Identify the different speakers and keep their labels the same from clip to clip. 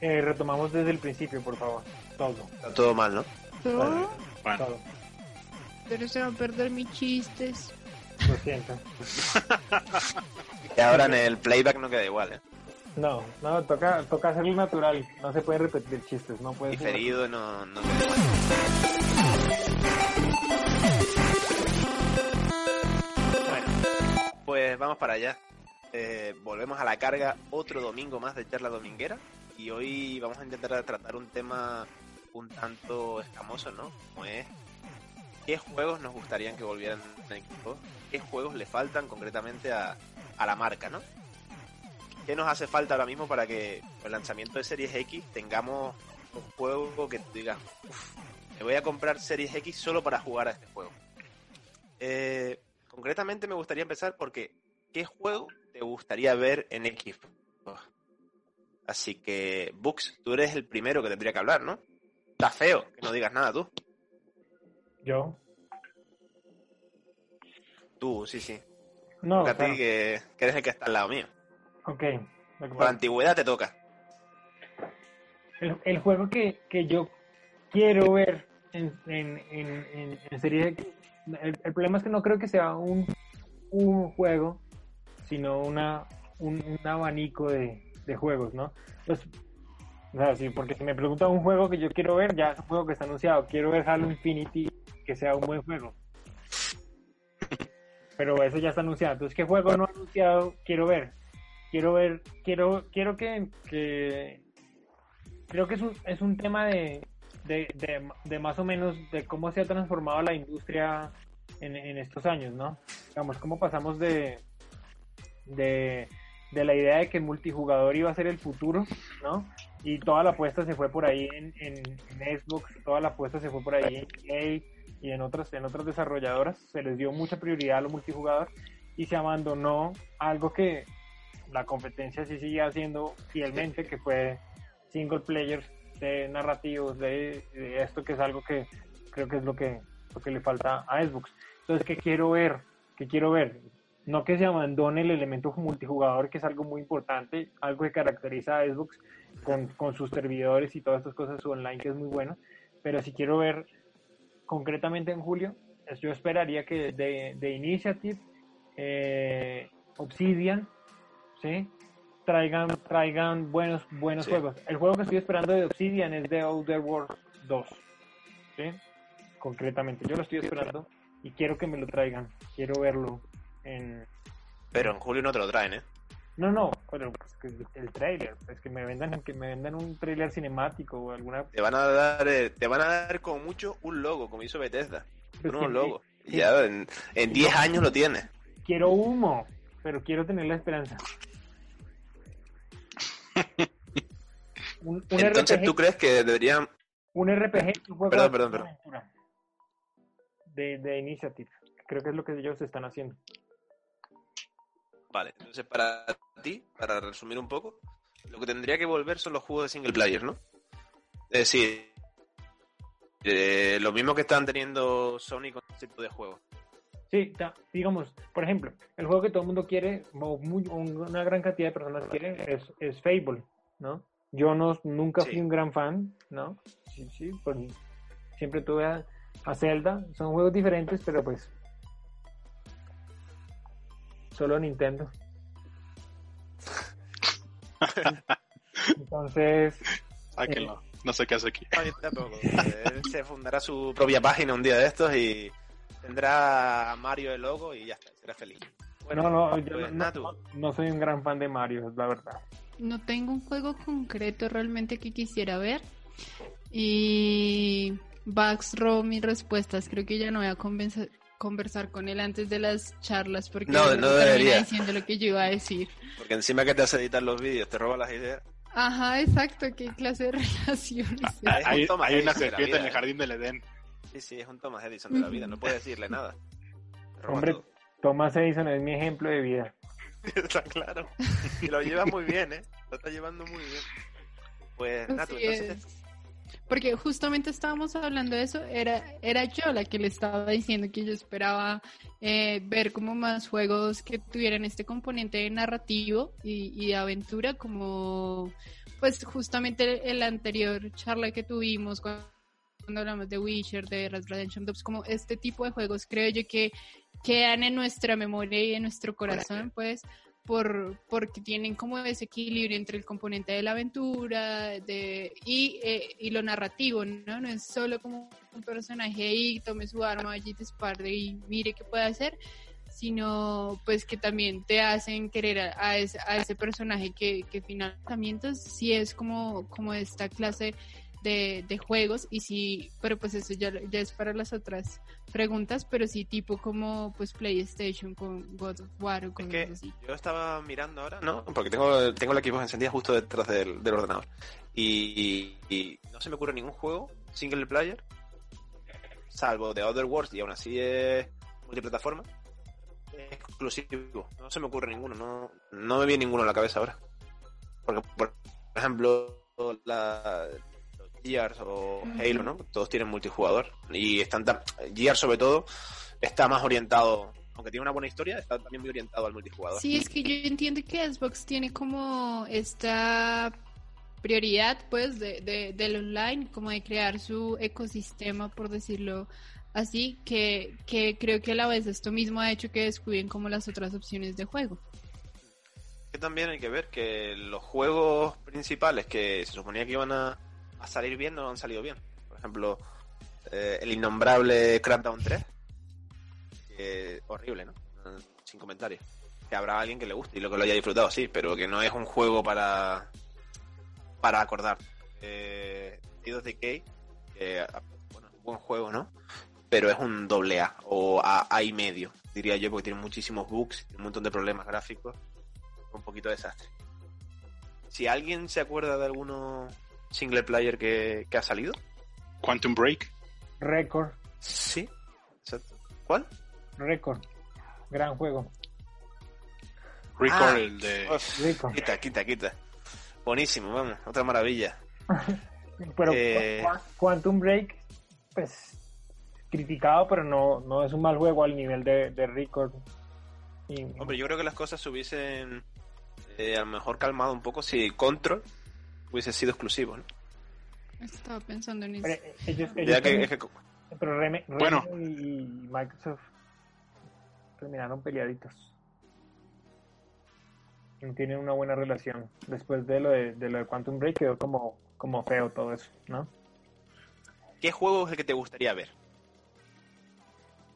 Speaker 1: Eh, retomamos desde el principio, por favor. Todo.
Speaker 2: Está todo mal, ¿no?
Speaker 3: ¿No?
Speaker 4: Bueno,
Speaker 1: Todo.
Speaker 3: Pero se van a perder mis chistes.
Speaker 1: Lo siento.
Speaker 2: Y ahora en el playback no queda igual, ¿eh?
Speaker 1: No, no, toca, toca hacerlo natural. No se puede repetir chistes, no puede ser.
Speaker 2: Diferido no, no queda igual. Bueno, pues vamos para allá. Eh, volvemos a la carga otro domingo más de charla dominguera y hoy vamos a intentar tratar un tema un tanto escamoso, ¿no? Como es qué juegos nos gustarían que volvieran en equipo, qué juegos le faltan concretamente a, a la marca, ¿no? ¿Qué nos hace falta ahora mismo para que el lanzamiento de Series X tengamos un juego que digas, "Uf, me voy a comprar Series X solo para jugar a este juego? Eh, concretamente me gustaría empezar porque ¿qué juego te gustaría ver en Xbox? Así que, Bux, tú eres el primero que tendría que hablar, ¿no? Está feo que no digas nada tú.
Speaker 1: Yo.
Speaker 2: Tú, sí, sí.
Speaker 1: No,
Speaker 2: Toca a ti
Speaker 1: claro.
Speaker 2: que, que eres el que está al lado mío.
Speaker 1: Ok.
Speaker 2: Por antigüedad te toca.
Speaker 1: El, el juego que, que yo quiero ver en, en, en, en, serie X, el, el problema es que no creo que sea un, un juego, sino una, un, un abanico de, de juegos, ¿no? Pues, o sea, sí, porque si me preguntan un juego que yo quiero ver, ya es un juego que está anunciado. Quiero ver Halo Infinity, que sea un buen juego. Pero eso ya está anunciado. Entonces, ¿qué juego no anunciado quiero ver? Quiero ver, quiero, quiero que, creo que es un, es un tema de, de, de, de más o menos de cómo se ha transformado la industria en, en estos años, ¿no? Digamos, cómo pasamos de, de, de la idea de que el multijugador iba a ser el futuro, ¿no? Y toda la apuesta se fue por ahí en, en, Xbox, toda la apuesta se fue por ahí en EA y en otras, en otras desarrolladoras, se les dio mucha prioridad a lo multijugador y se abandonó algo que la competencia sí sigue haciendo fielmente, que fue single players, de narrativos, de, de esto que es algo que creo que es lo que, lo que le falta a Xbox. Entonces, ¿qué quiero ver? ¿Qué quiero ver? No que se abandone el elemento multijugador, que es algo muy importante, algo que caracteriza a Xbox con, con sus servidores y todas estas cosas online, que es muy bueno, pero si quiero ver concretamente en julio, yo esperaría que de, de Initiative, eh, Obsidian, ¿sí? traigan, traigan buenos, buenos
Speaker 2: Sí.
Speaker 1: juegos. El juego que estoy esperando de Obsidian es The Outer Worlds 2. ¿sí? Concretamente, yo lo estoy esperando y quiero que me lo traigan. Quiero verlo en...
Speaker 2: Pero en julio no te lo traen, ¿eh?
Speaker 1: No, no, pero pues, que el trailer, es que me vendan, que me vendan un trailer cinemático o alguna...
Speaker 2: Te van a dar, eh, te van a dar como mucho un logo, como hizo Bethesda.
Speaker 1: pues.
Speaker 2: Y
Speaker 1: sí.
Speaker 2: ya en en 10 años lo tienes.
Speaker 1: Quiero humo, pero quiero tener la esperanza. Un, un
Speaker 2: Entonces,
Speaker 1: RPG
Speaker 2: ¿tú crees que deberían
Speaker 1: Un RPG es un
Speaker 2: Perdón, perdón, perdón.
Speaker 1: De, de Initiative. Creo que es lo que ellos están haciendo.
Speaker 2: Vale, entonces para ti, para resumir un poco, lo que tendría que volver son los juegos de single player, ¿no? Es decir, eh, lo mismo que están teniendo Sony con este tipo de juegos.
Speaker 1: Sí, digamos, por ejemplo, el juego que todo el mundo quiere, o muy- una gran cantidad de personas quieren, es, es Fable, ¿no? Yo no, nunca
Speaker 2: Sí.
Speaker 1: fui un gran fan, ¿no? Sí, sí, pues, siempre tuve a, a Zelda. Son juegos diferentes, pero pues... Solo Nintendo. Entonces,
Speaker 4: Sáquenlo. No sé qué hace aquí.
Speaker 2: Yo. Él se fundará su propia página un día de estos y tendrá a Mario el logo y ya está, será feliz.
Speaker 1: bueno, no, yo
Speaker 2: Pues,
Speaker 1: no-
Speaker 2: Natu.
Speaker 1: no- no soy un gran fan de Mario, es la verdad.
Speaker 3: No tengo un juego concreto realmente que quisiera ver. Y Baxro mis respuestas. Creo que ya no voy a convencer- conversar con él antes de las charlas porque
Speaker 2: No, no debería.
Speaker 3: diciendo lo que yo iba a decir.
Speaker 2: Porque encima que te hace editar los vídeos, te roba las ideas.
Speaker 3: Ajá, exacto. ¿Qué clase de relaciones? es?
Speaker 2: Ah,
Speaker 4: Hay, hay una serpiente en el jardín del Edén.
Speaker 2: Sí, sí, es un Thomas Edison de la vida, no puedes decirle nada.
Speaker 1: Hombre,
Speaker 2: todo.
Speaker 1: Thomas Edison es mi ejemplo de vida.
Speaker 2: Está claro. Y lo lleva muy bien, ¿eh? Lo está llevando muy bien. Pues, Natu,
Speaker 3: Así
Speaker 2: entonces...
Speaker 3: es. Porque justamente estábamos hablando de eso, era, era yo la que le estaba diciendo que yo esperaba eh, ver como más juegos que tuvieran este componente narrativo y, y de aventura, como pues justamente el anterior charla que tuvimos cuando hablamos de Witcher, de Red Redemption 2, como este tipo de juegos creo yo que quedan en nuestra memoria y en nuestro corazón, pues, por, porque tienen como ese equilibrio entre el componente de la aventura y, eh, y lo narrativo, ¿no? No es solo como un personaje ahí, tome su arma, allí dispare y mire qué puede hacer, sino pues que también te hacen querer a, a ese, a ese personaje que, que finalmente sí es como, como esta clase de, de juegos y sí, pero pues eso ya, ya es para las otras preguntas, pero sí tipo como pues PlayStation con God of War o
Speaker 2: Es
Speaker 3: con
Speaker 2: que yo estaba mirando ahora, ¿no? Porque tengo, tengo el equipo encendido justo detrás del, del ordenador. Y, y no se me ocurre ningún juego single player, salvo The Other Worlds, y aún así es multiplataforma, exclusivo. No se me ocurre ninguno, no, no me viene ninguno a la cabeza ahora. Porque, por ejemplo, la, Gears o Halo, ¿no? Todos tienen multijugador. Y están Gears, sobre todo, está más orientado, aunque tiene una buena historia, está también muy orientado al multijugador.
Speaker 3: Sí, es que yo entiendo que Xbox tiene como esta prioridad, pues, de, de- del online, como de crear su ecosistema, por decirlo así, que, que creo que a la vez esto mismo ha hecho que descubren como las otras opciones de juego.
Speaker 2: que también hay que ver que los juegos principales que se suponía que iban a, a salir bien no han salido bien. Por ejemplo, eh, el innombrable Crackdown 3. Que horrible, ¿no? Sin comentarios. Que habrá alguien que le guste y lo que lo haya disfrutado, sí, pero que no es un juego para para acordar. Eh, Decay, que bueno, es un buen juego, ¿no? Pero es un doble A o A, y medio, diría yo, porque tiene muchísimos bugs, un montón de problemas gráficos un poquito de desastre. Si alguien se acuerda de alguno single player que, que ha salido,
Speaker 4: Quantum Break.
Speaker 1: Record,
Speaker 2: sí, exacto. ¿Cuál?
Speaker 1: Record. Gran juego.
Speaker 4: Record,
Speaker 2: Ah,
Speaker 4: el de.
Speaker 2: Uf,
Speaker 1: Record.
Speaker 2: quita, quita, quita. Buenísimo, vamos, otra maravilla.
Speaker 1: Pero
Speaker 2: Eh.
Speaker 1: Qu- Quantum Break, pues criticado, pero no, no es un mal juego al nivel de, de Record. Y,
Speaker 2: Hombre, yo creo que las cosas se hubiesen eh, a lo mejor calmado un poco si Control hubiese sido exclusivo, ¿no?
Speaker 3: Estaba pensando en
Speaker 1: pero
Speaker 3: eso.
Speaker 1: ellos, ellos
Speaker 2: Ya que,
Speaker 1: también-
Speaker 2: es que-
Speaker 1: pero Reme-
Speaker 4: Bueno.
Speaker 1: Y Microsoft terminaron peleaditos. No tienen una buena relación. Después de lo de, de lo de Quantum Break quedó como, como feo todo eso, ¿no?
Speaker 2: ¿qué juego es el que te gustaría ver?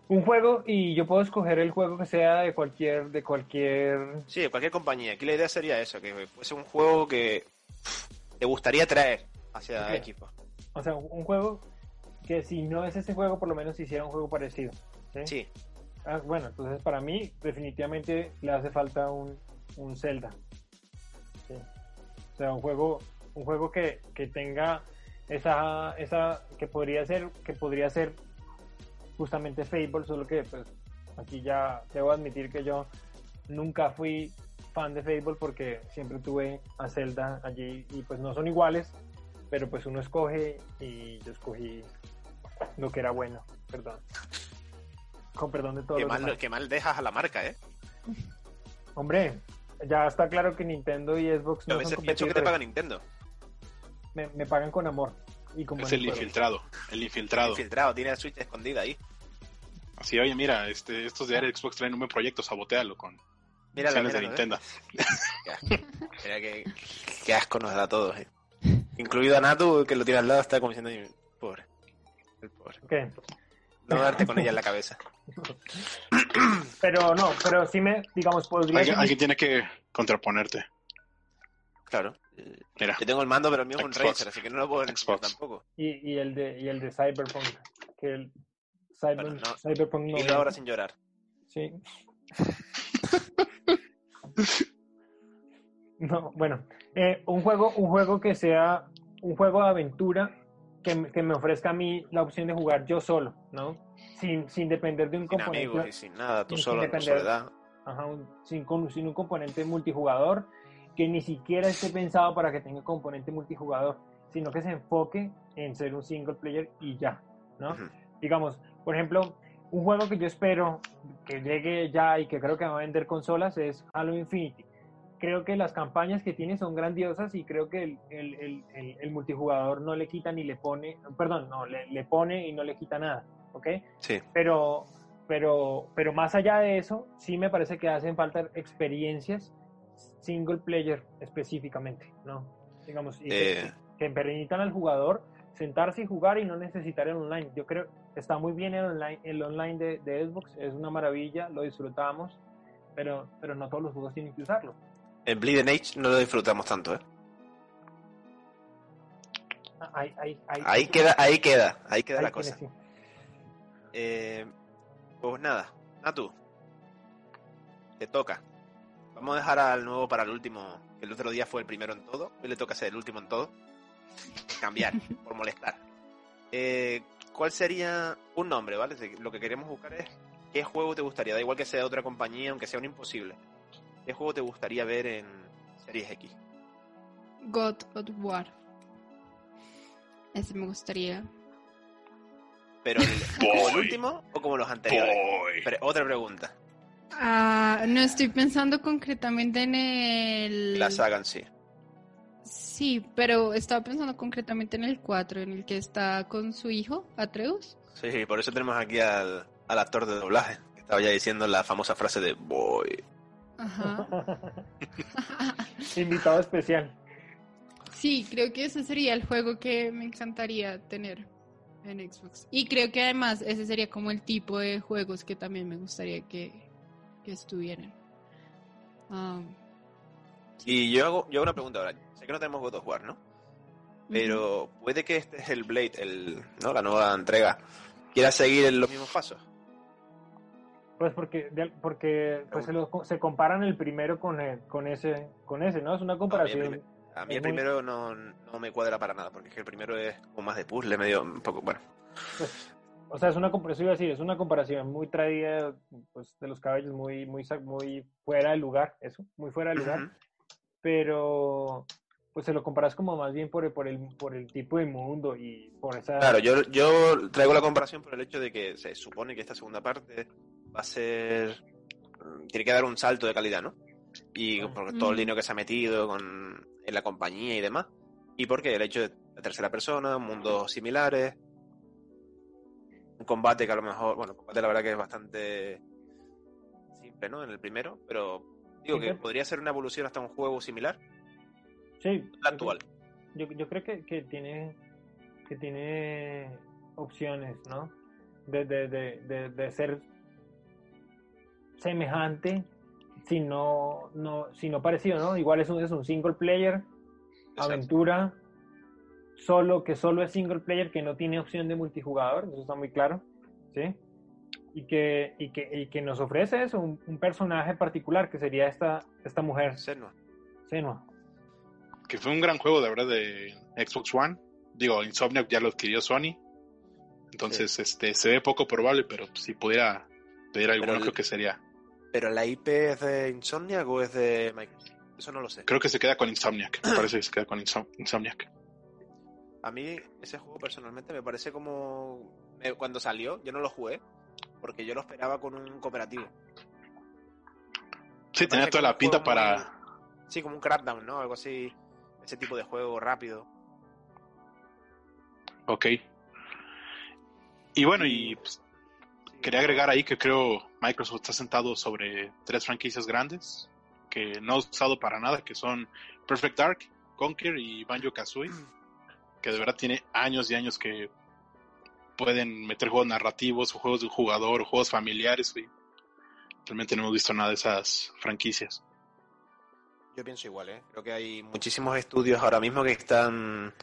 Speaker 1: Un juego y yo puedo escoger el juego que sea de cualquier, de cualquier
Speaker 2: Sí, de cualquier compañía. Aquí la idea sería eso, que fuese un juego que te gustaría traer hacia
Speaker 1: Ok.
Speaker 2: equipo.
Speaker 1: O sea, un juego que si no es ese juego, por lo menos hiciera un juego parecido. ¿sí?
Speaker 2: Sí,
Speaker 1: Ah, bueno, entonces para mí definitivamente le hace falta un, un Zelda. Sí. O sea, un juego, un juego que, que tenga esa, esa, que podría ser, que podría ser justamente Fable, solo que pues aquí ya debo admitir que yo nunca fui fan de Fable porque siempre tuve a Zelda allí y pues no son iguales, pero pues uno escoge y yo escogí lo que era bueno, perdón. Con perdón de todo
Speaker 2: que
Speaker 1: lo
Speaker 2: mal, dejas a la marca, ¿eh?
Speaker 1: Hombre, ya está claro que Nintendo y Xbox
Speaker 2: a
Speaker 1: no son
Speaker 2: veces pienso que te paga Nintendo.
Speaker 1: Me, me pagan con amor. Y con
Speaker 4: Es el
Speaker 1: juegos.
Speaker 4: infiltrado. El infiltrado.
Speaker 2: Infiltrado, tiene la Switch escondida ahí.
Speaker 4: Así, oye, mira, este, estos de Xbox traen un buen proyecto, sabotealo con
Speaker 2: Míralo,
Speaker 4: de
Speaker 2: ¿eh?
Speaker 4: Nintendo.
Speaker 2: Mira que, asco nos da a todos, eh. Incluido a Natu, que lo tiene al lado, está como diciendo, "Ay, pobre. El pobre.
Speaker 1: ¿Qué?
Speaker 2: No darte con ella en la cabeza.
Speaker 1: Pero no, pero sí me, digamos, podría
Speaker 4: Alguien,
Speaker 1: ser-
Speaker 4: alguien tiene que contraponerte.
Speaker 2: Claro.
Speaker 4: Mira,
Speaker 2: Yo tengo el mando, pero el mío es un. Razer, así que no lo puedo
Speaker 4: Xbox.
Speaker 2: tampoco.
Speaker 1: y, y el de y el de Cyberpunk, que el Cyber-
Speaker 2: Bueno, no.
Speaker 1: Cyberpunk no.
Speaker 2: Dilo ahora sin llorar.
Speaker 1: Sí. no, bueno, eh, un juego, un juego que sea un juego de aventura que, me- que me ofrezca a mí la opción de jugar yo solo, ¿no? Sin, sin depender de un
Speaker 2: Sin
Speaker 1: componente.
Speaker 2: amigos y sin nada, tú
Speaker 1: sin
Speaker 2: solo soledad.
Speaker 1: Ajá, un- sin, un componente multijugador que ni siquiera esté pensado para que tenga componente multijugador, sino que se enfoque en ser un single player y ya, ¿no? Digamos, por ejemplo, un juego que yo espero que llegue ya y que creo que va a vender consolas es Halo Infinity, creo que las campañas que tiene son grandiosas y creo que el, el, el, el- el multijugador no le quita ni le pone, perdón, no, le, le pone y no le quita nada, ¿ok?
Speaker 2: Sí.
Speaker 1: Pero, pero, pero más allá de eso, sí me parece que hacen falta experiencias single player específicamente, ¿no? Digamos, y
Speaker 2: Eh.
Speaker 1: que permitan al jugador sentarse y jugar y no necesitar el online. Yo creo está muy bien el online, el online de, de Xbox, es una maravilla, lo disfrutamos, pero, pero no todos los juegos tienen que usarlo.
Speaker 2: En Bleeding Age no lo disfrutamos tanto, ¿eh?
Speaker 1: Ah, Ahí, ahí, ahí,
Speaker 2: Ahí queda, ahí queda, ahí queda
Speaker 1: ahí
Speaker 2: la cosa.
Speaker 1: sí.
Speaker 2: Eh, pues nada, Natu, te toca. Vamos a dejar al nuevo para el último, que el otro día fue el primero en todo, hoy le toca ser el último en todo. Cambiar, por molestar. Eh, ¿Cuál sería un nombre, vale? Lo que queremos buscar es qué juego te gustaría, da igual que sea de otra compañía, aunque sea un imposible. ¿Qué juego te gustaría ver en Series X?
Speaker 3: God of War. Ese me gustaría.
Speaker 2: Pero el, como el último o como los anteriores. Pero, otra pregunta.
Speaker 3: Ah, no estoy pensando concretamente en el...
Speaker 2: La saga en sí.
Speaker 3: Sí, pero estaba pensando concretamente en el 4, en el que está con su hijo, Atreus.
Speaker 2: Sí, por eso tenemos aquí al, al actor de doblaje, que estaba ya diciendo la famosa frase de boy.
Speaker 3: Ajá.
Speaker 1: Invitado especial.
Speaker 3: Sí, creo que ese sería el juego que me encantaría tener en Xbox. Y creo que además ese sería como el tipo de juegos que también me gustaría que, que estuvieran. Um,
Speaker 2: Y yo hago, yo hago una pregunta ahora. Sé que no tenemos God of War, ¿no? Pero puede que este es el Blade, el, ¿no? la nueva entrega, quiera seguir en los mismos pasos.
Speaker 1: Pues porque, porque pues se, lo- se comparan el primero con, el- con, ese, con ese, ¿no? Es una comparación.
Speaker 2: primer- A mí el
Speaker 1: muy-
Speaker 2: primero no, no me cuadra para nada, porque es que el primero es como más de puzzle, medio un poco, bueno.
Speaker 1: pues, o sea, es una comparación, iba a decir, es una comparación muy traída pues, de los cabellos, muy, muy, muy fuera de lugar, eso, muy fuera de lugar.
Speaker 2: Ujú.
Speaker 1: Pero pues se lo comparas como más bien por el, por el, por el tipo de mundo y por esa...
Speaker 2: Claro, yo, yo traigo la comparación por el hecho de que se supone que esta segunda parte va a ser. mm, Tiene que dar un salto de calidad, ¿no? Y por todo el
Speaker 3: Mm.
Speaker 2: dinero que se ha metido con, en la compañía y demás. Y porque el hecho de la tercera persona, mundos similares. Un combate que a lo mejor. Bueno, el combate la verdad que es bastante simple, ¿no? En el primero, pero digo que podría ser una evolución hasta un juego similar,
Speaker 1: Sí,
Speaker 2: la actual.
Speaker 1: Yo, yo creo que, que tiene que tiene opciones, ¿no? De, de, de, de, de ser semejante, si no, no, si no parecido, ¿no? Igual es un, es un single player,
Speaker 2: Exacto.
Speaker 1: aventura, solo que solo es single player, que no tiene opción de multijugador, eso está muy claro, ¿sí? Y que, y que, y que nos ofrece eso, un, un personaje particular, que sería esta, esta mujer,
Speaker 2: Senua.
Speaker 1: Senua.
Speaker 4: Que fue un gran juego, de verdad, de Xbox One. Digo, Insomniac ya lo adquirió Sony. Entonces, este, se ve poco probable, pero si pudiera pedir algo,
Speaker 2: Pero
Speaker 4: bueno,
Speaker 2: el-
Speaker 4: creo que sería.
Speaker 2: ¿Pero la IP es de Insomniac o es de Microsoft? Eso no lo sé.
Speaker 4: Creo que se queda con Insomniac. Me parece que se queda con Insom- Insomniac.
Speaker 2: A mí ese juego personalmente me parece como... Cuando salió, yo no lo jugué, porque yo lo esperaba con un cooperativo.
Speaker 4: Sí, tenía toda la pinta para.
Speaker 2: muy- Sí, como un Crackdown, ¿no? Algo así. Ese tipo de juego rápido.
Speaker 4: Ok. Y bueno, y pues, quería agregar ahí que creo Microsoft está sentado sobre tres franquicias grandes que no ha usado para nada, que son Perfect Dark, Conquer y Banjo Kazooie, que de verdad tiene años y años que pueden meter juegos narrativos o juegos de un jugador o juegos familiares y realmente no hemos visto nada de esas franquicias.
Speaker 2: Yo pienso igual, ¿eh? Creo que hay muchísimos estudios ahora mismo que están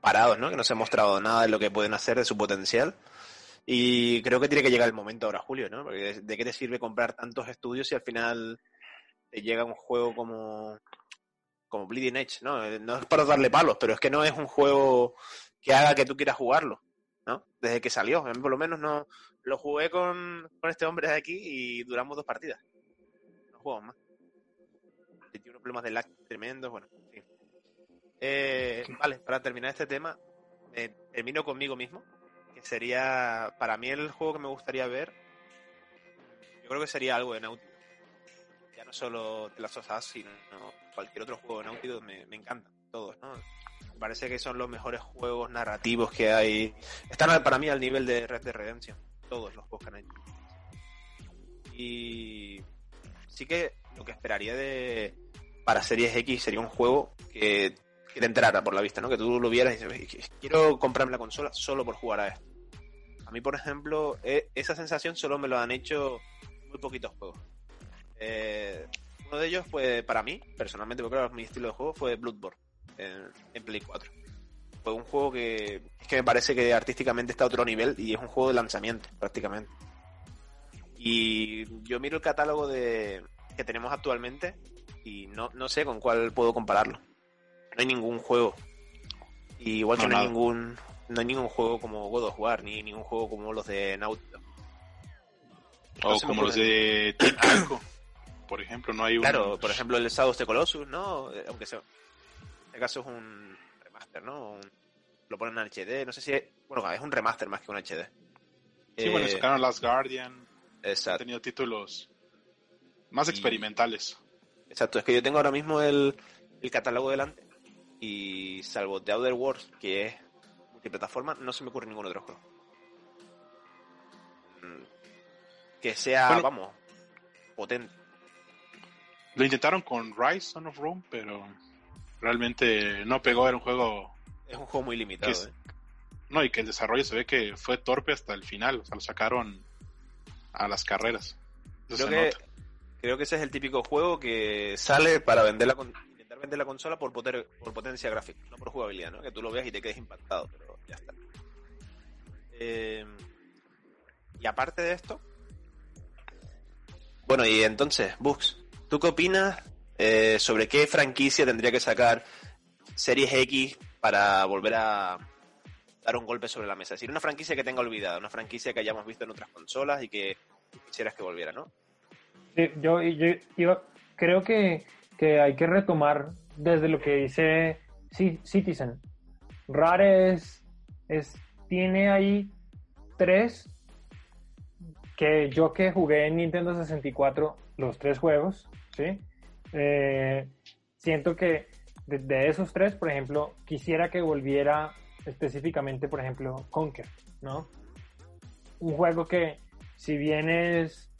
Speaker 2: parados, ¿no? Que no se ha mostrado nada de lo que pueden hacer, de su potencial. Y creo que tiene que llegar el momento ahora, Julio, ¿no? Porque de, qué te sirve comprar tantos estudios si al final te llega un juego como, como Bleeding Edge, ¿no? Eh, No es para darle palos, pero es que no es un juego que haga que tú quieras jugarlo, ¿no? Desde que salió. Por lo menos no lo jugué con, con este hombre de aquí y duramos dos partidas. No jugamos más. Tiene unos problemas de lag tremendos, bueno, en fin. Eh, vale, para terminar este tema, eh, termino conmigo mismo, que sería, para mí el juego que me gustaría ver, yo creo que sería algo de. Dog. ya no solo The Last of Us, sino cualquier otro juego de Dog, me, me encantan todos, ¿no? Parece que son los mejores juegos narrativos que hay. Están para mí al nivel de Red Dead Redemption, todos los hecho. Y sí que lo que esperaría de para Series X sería un juego que, que te entrara por la vista, ¿no? Que tú lo vieras y dices, quiero comprarme la consola solo por jugar a esto. A mí, por ejemplo, e- esa sensación solo me lo han hecho muy poquitos juegos. Eh, uno de ellos fue para mí, personalmente, porque era mi estilo de juego, fue Bloodborne en, en Play 4. Fue un juego que es que me parece que artísticamente está a otro nivel y es un juego de lanzamiento, prácticamente. Y yo miro el catálogo de que tenemos actualmente y no, no sé con cuál puedo compararlo. No hay ningún juego. Y igual que
Speaker 4: No,
Speaker 2: no, hay ningún no hay ningún juego como God of War, ni ningún juego como los de. No
Speaker 4: O como los de Team Ico, por ejemplo, no hay un...
Speaker 2: Claro, por ejemplo el Shadow of the Colossus, ¿no? Eh, Aunque sea... Este caso es un remaster, ¿no? Un- lo ponen en HD, no sé si... es- Bueno, es un remaster más que un HD.
Speaker 4: Sí, bueno,
Speaker 2: Eh,
Speaker 4: sacaron Last Guardian, han
Speaker 2: exacto.
Speaker 4: tenido títulos más
Speaker 2: Y-
Speaker 4: experimentales.
Speaker 2: Exacto, es que yo tengo ahora mismo el, el catálogo delante y salvo The Outer Worlds, que es multiplataforma, no se me ocurre ningún otro juego. Mm, Que sea,
Speaker 4: Bueno.
Speaker 2: vamos, potente.
Speaker 4: Lo intentaron con Rise, Son of Rome, pero realmente no pegó, era un juego...
Speaker 2: Es un juego muy limitado.
Speaker 4: Es-
Speaker 2: ¿eh?
Speaker 4: No, y que el desarrollo se ve que fue torpe hasta el final, o sea, lo sacaron a las carreras.
Speaker 2: Creo que, creo que ese es el típico juego que sale para vender la, intentar vender la consola por, poter- por potencia gráfica, no por jugabilidad, ¿no? Que tú lo veas y te quedes impactado, pero ya está. Eh, y aparte de esto, bueno, y entonces, Bugs, ¿tú qué opinas eh, sobre qué franquicia tendría que sacar Series X para volver a dar un golpe sobre la mesa? Es decir, una franquicia que tenga olvidada, una franquicia que hayamos visto en otras consolas y que quisieras que volviera, ¿no?
Speaker 1: Yo, yo, creo que, que hay que retomar desde lo que dice Ci- Citizen. Rare es, es, tiene ahí tres que yo que jugué en Nintendo 64 los tres juegos, ¿sí? Eh, siento que de, esos tres, por ejemplo, quisiera que volviera específicamente, por ejemplo, Conker, ¿no? Un juego que, si bien es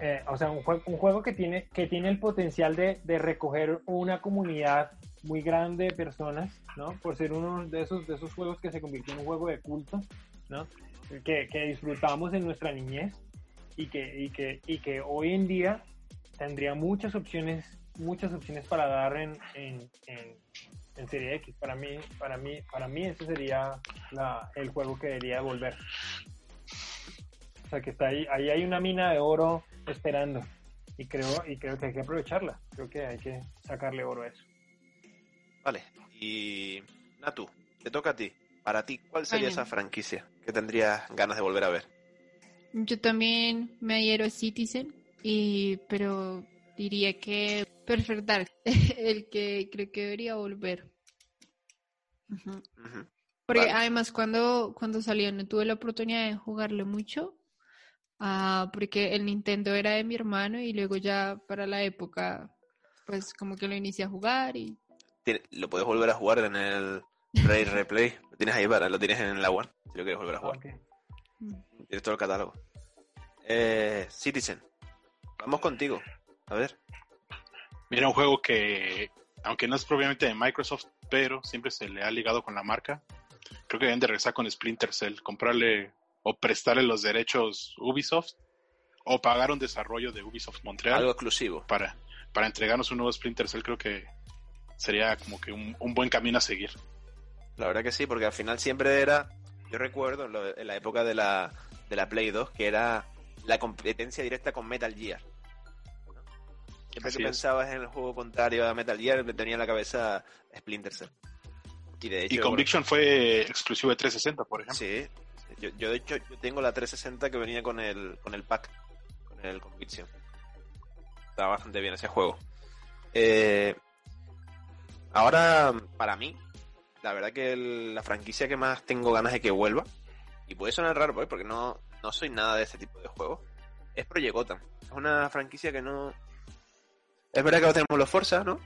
Speaker 1: eh, o sea, un, jue- un juego que tiene, que tiene el potencial de, de recoger una comunidad muy grande de personas, ¿no? Por ser uno de esos, de esos juegos que se convirtió en un juego de culto, ¿no? Que, que disfrutamos en nuestra niñez y que, y, que, y que hoy en día tendría muchas opciones, muchas opciones para dar en, en, en, en Serie X. Para mí, para mí, para mí ese sería la, el juego que debería volver. O sea que está ahí, ahí hay una mina de oro esperando. Y creo, y creo que hay que aprovecharla. Creo que hay que sacarle oro a eso.
Speaker 2: Vale. Y Natu, te toca a ti. Para ti, ¿cuál sería
Speaker 3: Bueno.
Speaker 2: esa franquicia que tendrías ganas de volver a ver?
Speaker 3: Yo también me adhiero a Citizen, y, pero diría que Perfect Dark, el que creo que debería volver. Porque
Speaker 2: Vale.
Speaker 3: además cuando, cuando salió no tuve la oportunidad de jugarlo mucho, ah, porque el Nintendo era de mi hermano y luego ya para la época, pues como que lo inicié a jugar y
Speaker 2: Lo puedes volver a jugar en el Ray Replay. Lo tienes ahí para, lo tienes en la One, si lo quieres volver a jugar.
Speaker 1: Ok.
Speaker 3: mm,
Speaker 2: Tienes todo el catálogo. Eh, Citizen, vamos contigo. A ver.
Speaker 4: Mira, un juego que, aunque no es propiamente de Microsoft, pero siempre se le ha ligado con la marca. Creo que deben de regresar con Splinter Cell, comprarle o prestarle los derechos Ubisoft o pagar un desarrollo de Ubisoft Montreal
Speaker 2: Algo exclusivo.
Speaker 4: para, para entregarnos un nuevo Splinter Cell. Creo que sería como que un, un buen camino a seguir.
Speaker 2: La verdad que sí, porque al final siempre era. Yo recuerdo en, lo- en la época de la, de la Play 2 que era la competencia directa con Metal Gear. Siempre
Speaker 4: Así
Speaker 2: que
Speaker 4: es.
Speaker 2: pensabas en el juego contrario a Metal Gear, me tenía en la cabeza Splinter Cell. Y de hecho.
Speaker 4: Y Conviction fue exclusivo de 360, por ejemplo.
Speaker 2: Sí. Yo, yo, de hecho yo tengo la 360 que venía con el, con el pack, con el Conviction. Está bastante bien ese juego. Eh, ahora, para mí, la verdad que el- la franquicia que más tengo ganas de que vuelva, y puede sonar raro ¿eh? porque no, no soy nada de ese tipo de juegos, es Project Gotham. Es una franquicia que no, Es verdad que ahora tenemos los Forza, ¿no?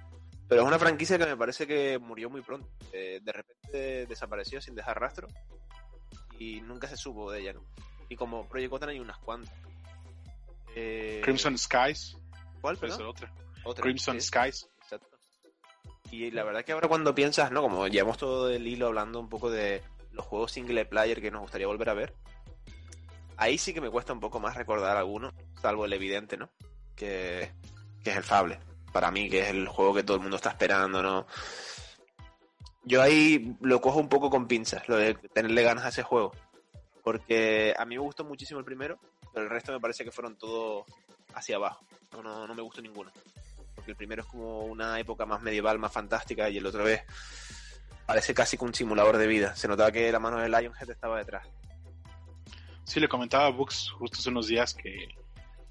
Speaker 2: Pero es una franquicia que me parece que murió muy pronto. Eh, de repente desapareció sin dejar rastro. Y nunca se supo de ella, ¿no? Y como Project Gotham hay unas cuantas. Eh,
Speaker 4: Crimson Skies.
Speaker 2: ¿Cuál,
Speaker 4: puede ser otra.
Speaker 2: Otra,
Speaker 4: Crimson
Speaker 2: sí,
Speaker 4: Skies.
Speaker 2: Exacto. Y la verdad que ahora cuando piensas, ¿no? Como llevamos todo el hilo hablando un poco de los juegos single player que nos gustaría volver a ver. Ahí sí que me cuesta un poco más recordar alguno, salvo el evidente, ¿no? Que, que es el Fable. Para mí, que es el juego que todo el mundo está esperando, ¿no? Yo ahí lo cojo un poco con pinzas, lo de tenerle ganas a ese juego. Porque a mí me gustó muchísimo el primero, pero el resto me parece que fueron todos hacia abajo. No, no, me gustó ninguno. Porque el primero es como una época más medieval, más fantástica, y el otro vez parece casi que un simulador de vida. Se notaba que la mano de Lionhead estaba detrás.
Speaker 4: Sí, le comentaba a Books justo hace unos días que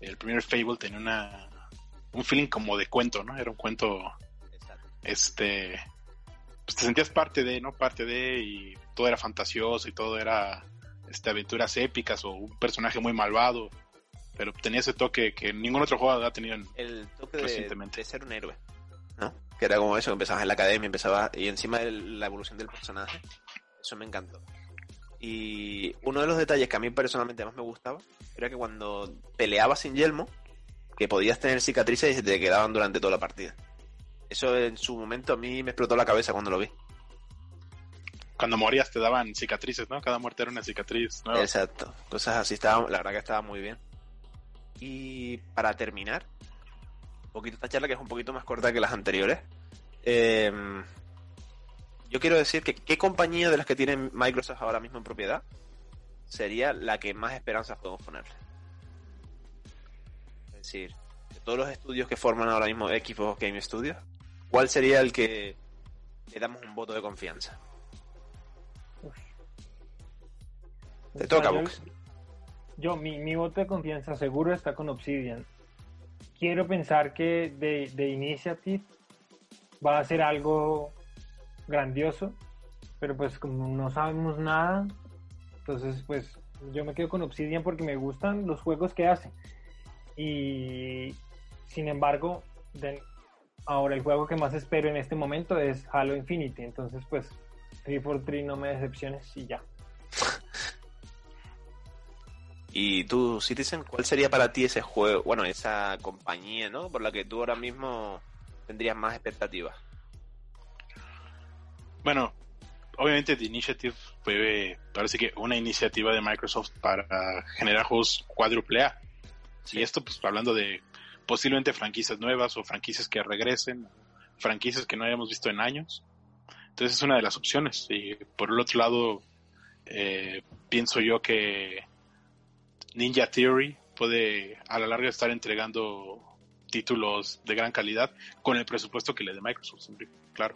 Speaker 4: el primer Fable tenía una un feeling como de cuento, ¿no? Era un cuento,
Speaker 2: Exacto.
Speaker 4: este, pues te sentías parte de, ¿no? Parte de y todo era fantasioso y todo era, este, aventuras épicas o un personaje muy malvado, pero tenía ese toque que ningún otro juego ha tenido. En...
Speaker 2: El toque de,
Speaker 4: Recientemente.
Speaker 2: de ser un héroe, ¿no? Que era como eso, que empezabas en la academia, empezaba, y encima de la evolución del personaje, eso me encantó. Y uno de los detalles que a mí personalmente más me gustaba era que cuando peleabas sin yelmo, que podías tener cicatrices y se te quedaban durante toda la partida. Eso en su momento a mí me explotó la cabeza cuando lo vi.
Speaker 4: Cuando morías te daban cicatrices, ¿no? Cada muerte era una cicatriz. nueva.
Speaker 2: Exacto, cosas así, estaba, la verdad que estaba muy bien. Y para terminar, un poquito esta charla que es un poquito más corta que las anteriores, eh, yo quiero decir que qué compañía de las que tiene Microsoft ahora mismo en propiedad sería la que más esperanzas podemos ponerle. Decir, de todos los estudios que forman ahora mismo Xbox Game Studios, ¿cuál sería el que le damos un voto de confianza? Te
Speaker 1: O sea,
Speaker 2: toca,
Speaker 1: yo-
Speaker 2: Bux.
Speaker 1: Yo, mi, mi voto de confianza seguro está con Obsidian. Quiero pensar que de, de Initiative va a ser algo grandioso, pero pues como no sabemos nada, entonces pues yo me quedo con Obsidian porque me gustan los juegos que hacen. Y sin embargo, de- ahora el juego que más espero en este momento es Halo Infinity, entonces pues 343 no me decepciones y ya.
Speaker 2: Y tú, Citizen, ¿cuál sería para ti ese juego, bueno, esa compañía, ¿no? Por la que tú ahora mismo tendrías más expectativas.
Speaker 4: Bueno, obviamente The Initiative fue, parece que una iniciativa de Microsoft para generar juegos cuádruple A. Y esto, pues hablando de posiblemente franquicias nuevas o franquicias que regresen, franquicias que no hayamos visto en años. Entonces es una de las opciones. Y por el otro lado, eh, pienso yo que Ninja Theory puede a la larga estar entregando títulos de gran calidad con el presupuesto que le dé Microsoft, siempre, claro.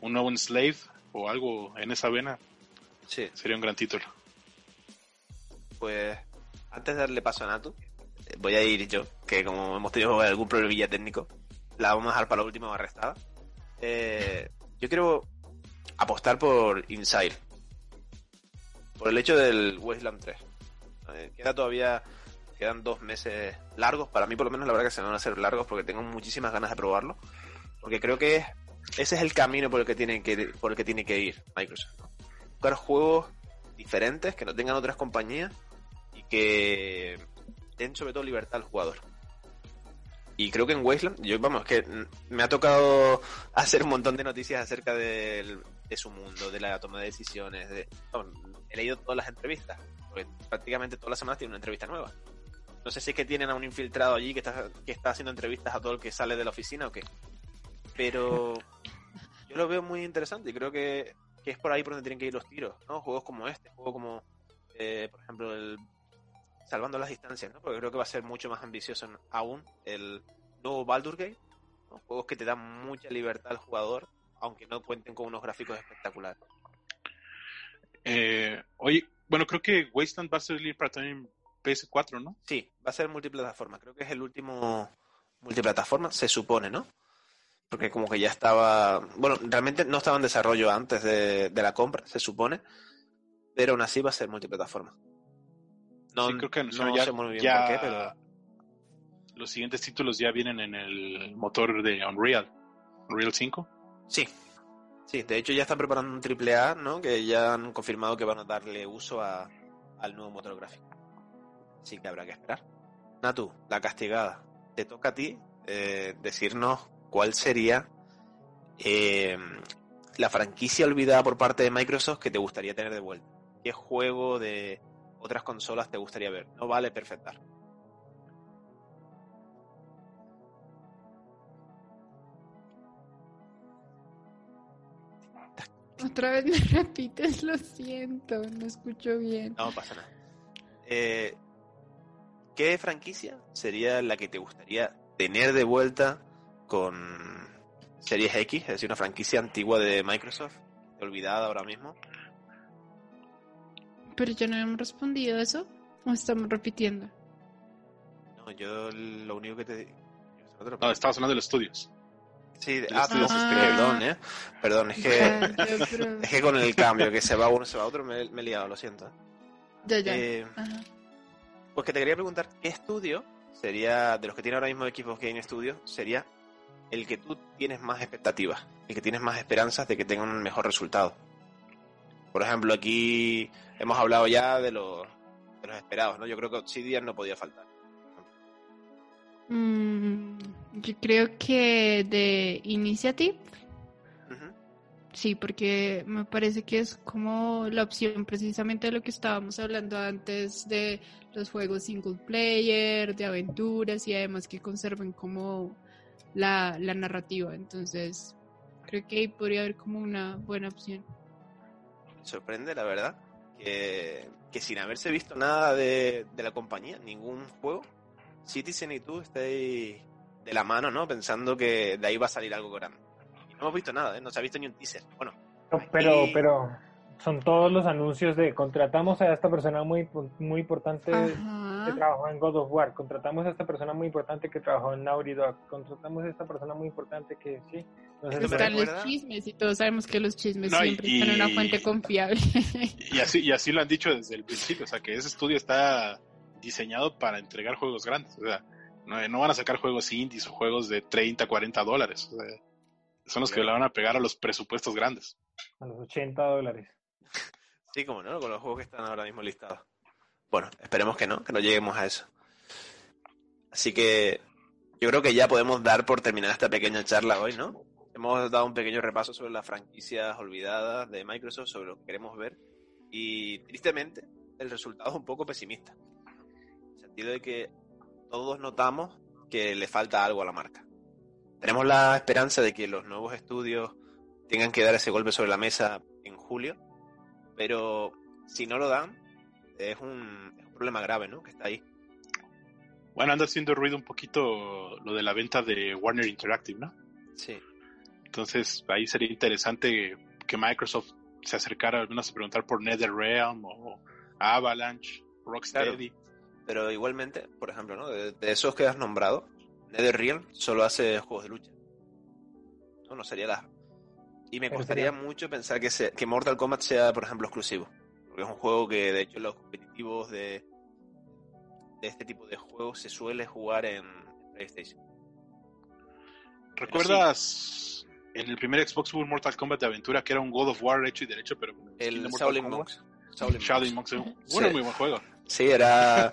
Speaker 4: Un nuevo Slave o algo en esa vena
Speaker 2: Sí,
Speaker 4: sería un gran título.
Speaker 2: pues antes de darle paso a Natu, eh, voy a ir yo, que como hemos tenido algún problemilla técnico, la vamos a dejar para la última arrestada. Eh, yo quiero apostar por Inside. Por el hecho del Wasteland 3. Eh, queda todavía, quedan dos meses largos, para mí por lo menos la verdad que se van a hacer largos porque tengo muchísimas ganas de probarlo. Porque creo que es- ese es el camino por el que tiene que, por el que, tiene que ir Microsoft. ¿no? Buscar juegos diferentes que no tengan otras compañías y que den sobre todo libertad al jugador. Y creo que en Wasteland, yo vamos, que me ha tocado hacer un montón de noticias acerca del- de su mundo, de la toma de decisiones. De, he leído todas las entrevistas, porque prácticamente todas las semanas tiene una entrevista nueva. No sé si es que tienen a un infiltrado allí que está, que está haciendo entrevistas a todo el que sale de la oficina o qué. Pero yo lo veo muy interesante y creo que, que es por ahí por donde tienen que ir los tiros, ¿no? Juegos como este, juego como, eh, por ejemplo, el Salvando las Distancias, ¿no? Porque creo que va a ser mucho más ambicioso aún el nuevo Baldur Gate, ¿no? Juegos que te dan mucha libertad al jugador, aunque no cuenten con unos gráficos espectaculares.
Speaker 4: Eh, oye, bueno, creo que Wasteland va a salir para también PS4, ¿no?
Speaker 2: Sí, va a ser multiplataforma. Creo que es el último multiplataforma, se supone, ¿no? Porque como que ya estaba... Bueno, realmente no estaba en desarrollo antes de, de la compra, se supone. Pero aún así va a ser multiplataforma. No,
Speaker 4: sí, creo que
Speaker 2: no
Speaker 4: no, ya,
Speaker 2: sé muy bien
Speaker 4: ya
Speaker 2: por qué, pero...
Speaker 4: los siguientes títulos ya vienen en el motor de Unreal, Unreal 5.
Speaker 2: Sí, sí, de hecho ya están preparando un triple A, ¿no? Que ya han confirmado que van a darle uso a, al nuevo motor gráfico. Así que habrá que esperar. Natu, la castigada. Te toca a ti eh, decirnos cuál sería eh, la franquicia olvidada por parte de Microsoft que te gustaría tener de vuelta. ¿Qué juego de otras consolas te gustaría ver? No vale perfectar.
Speaker 3: Otra vez me repites, lo siento, no escucho bien.
Speaker 2: No pasa nada. Eh, ¿Qué franquicia sería la que te gustaría tener de vuelta con Series X? Es decir, una franquicia antigua de Microsoft, olvidada ahora mismo.
Speaker 3: Pero ya no hemos respondido eso, o estamos repitiendo.
Speaker 2: No, yo lo único que te.
Speaker 4: No, estabas hablando de los estudios.
Speaker 2: Sí, de-
Speaker 4: Los
Speaker 2: ah,
Speaker 4: estudios.
Speaker 2: pues, perdón, ¿eh? Perdón, es que,
Speaker 3: Ya, pero-
Speaker 2: es que con el cambio que se va uno, se va otro, me, me he liado, lo siento.
Speaker 3: ya, ya.
Speaker 2: Eh,
Speaker 3: Ajá.
Speaker 2: Pues que te quería preguntar, ¿qué estudio sería, de los que tiene ahora mismo Xbox Game Studio, sería el que tú tienes más expectativas, el que tienes más esperanzas de que tenga un mejor resultado? Por ejemplo, aquí hemos hablado ya de los, de los esperados, ¿no? Yo creo que Obsidian no podía faltar.
Speaker 3: Mm, yo creo que de Initiative, sí, porque me parece que es como la opción precisamente de lo que estábamos hablando antes de los juegos single player, de aventuras y además que conserven como la, la narrativa. Entonces, creo que ahí podría haber como una buena opción.
Speaker 2: Sorprende, la verdad, que, que sin haberse visto nada de, de la compañía, ningún juego, Citizen y tú estéis de la mano, ¿no? Pensando que de ahí va a salir algo grande. Y no hemos visto nada, ¿eh? No se ha visto ni un teaser. Bueno,
Speaker 1: Pero,
Speaker 2: Y-
Speaker 1: pero son todos los anuncios de contratamos a esta persona muy, muy importante que trabajó en God of War, contratamos a esta persona muy importante que trabajó en Naughty Dog, contratamos a esta persona muy importante que sí. Entonces,
Speaker 3: Están los chismes y todos sabemos que los chismes
Speaker 4: No, y-
Speaker 3: siempre están en una fuente confiable.
Speaker 4: Y así, y así lo han dicho desde el principio, o sea que ese estudio está diseñado para entregar juegos grandes, o sea, no, no van a sacar juegos indies o juegos de 30, 40 dólares, o sea, son los que le van a pegar a los presupuestos grandes.
Speaker 1: a los 80 dólares.
Speaker 2: sí, como no, con los juegos que están ahora mismo listados. Bueno, esperemos que no, que no lleguemos a eso. Así que yo creo que ya podemos dar por terminada esta pequeña charla hoy, ¿no? Hemos dado un pequeño repaso sobre las franquicias olvidadas de Microsoft, sobre lo que queremos ver. Y tristemente, el resultado es un poco pesimista. En el sentido de que todos notamos que le falta algo a la marca. Tenemos la esperanza de que los nuevos estudios tengan que dar ese golpe sobre la mesa en julio, pero si no lo dan, es un, es un problema grave, ¿no? Que está ahí.
Speaker 4: Bueno, anda haciendo ruido un poquito lo de la venta de Warner Interactive, ¿no?
Speaker 2: Sí.
Speaker 4: Entonces ahí sería interesante que Microsoft se acercara al menos a preguntar por NetherRealm o Avalanche, Rocksteady.
Speaker 2: Pero igualmente, por ejemplo, ¿no? De, de esos que has nombrado, NetherRealm solo hace juegos de lucha. No, no sería la... Y me costaría mucho pensar que, se- que Mortal Kombat sea, por ejemplo, exclusivo. Porque es un juego que, de hecho, los competitivos de, de este tipo de juegos se suele jugar en PlayStation.
Speaker 4: ¿Recuerdas en el primer Xbox hubo un Mortal Kombat de aventura que era un God of War hecho y derecho, pero
Speaker 2: El Shaolin? Monks. Shaolin Monks.
Speaker 4: Monks.
Speaker 2: Sí.
Speaker 4: Bueno, muy buen juego.
Speaker 2: Sí, era,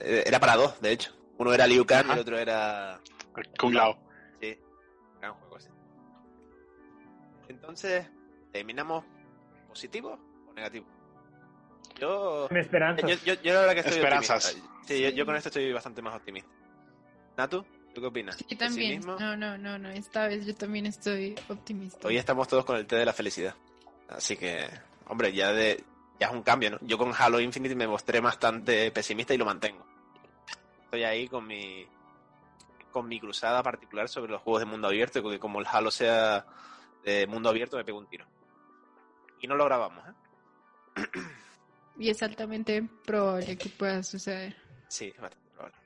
Speaker 2: eh, era para dos, de hecho. Uno era Liu Kang y el otro era
Speaker 4: Kung Lao.
Speaker 2: Sí, gran juego ese. Entonces, ¿terminamos positivo o negativo? Yo,
Speaker 1: Con esperanza.
Speaker 2: yo, yo, yo la verdad que estoy
Speaker 4: Esperanzas.
Speaker 2: optimista. Sí, yo, yo con esto estoy bastante más optimista. Natu, ¿tú qué opinas?
Speaker 3: Sí, también. No, no, no, no. Esta vez yo también estoy optimista.
Speaker 2: Hoy estamos todos con el té de la felicidad. Así que, hombre, ya de ya es un cambio, ¿no? Yo con Halo Infinite me mostré bastante pesimista y lo mantengo. Estoy ahí con mi con mi cruzada particular sobre los juegos de mundo abierto, porque como el Halo sea de mundo abierto me pego un tiro. Y no lo grabamos, ¿eh?
Speaker 3: Y es altamente probable que pueda suceder.
Speaker 2: Sí, es bastante probable.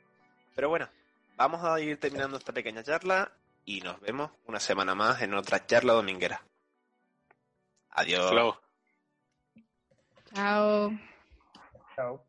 Speaker 2: Pero bueno, vamos a ir terminando esta pequeña charla y nos vemos una semana más en otra charla dominguera. Adiós.
Speaker 3: Chao.
Speaker 1: Chao.
Speaker 2: Chao.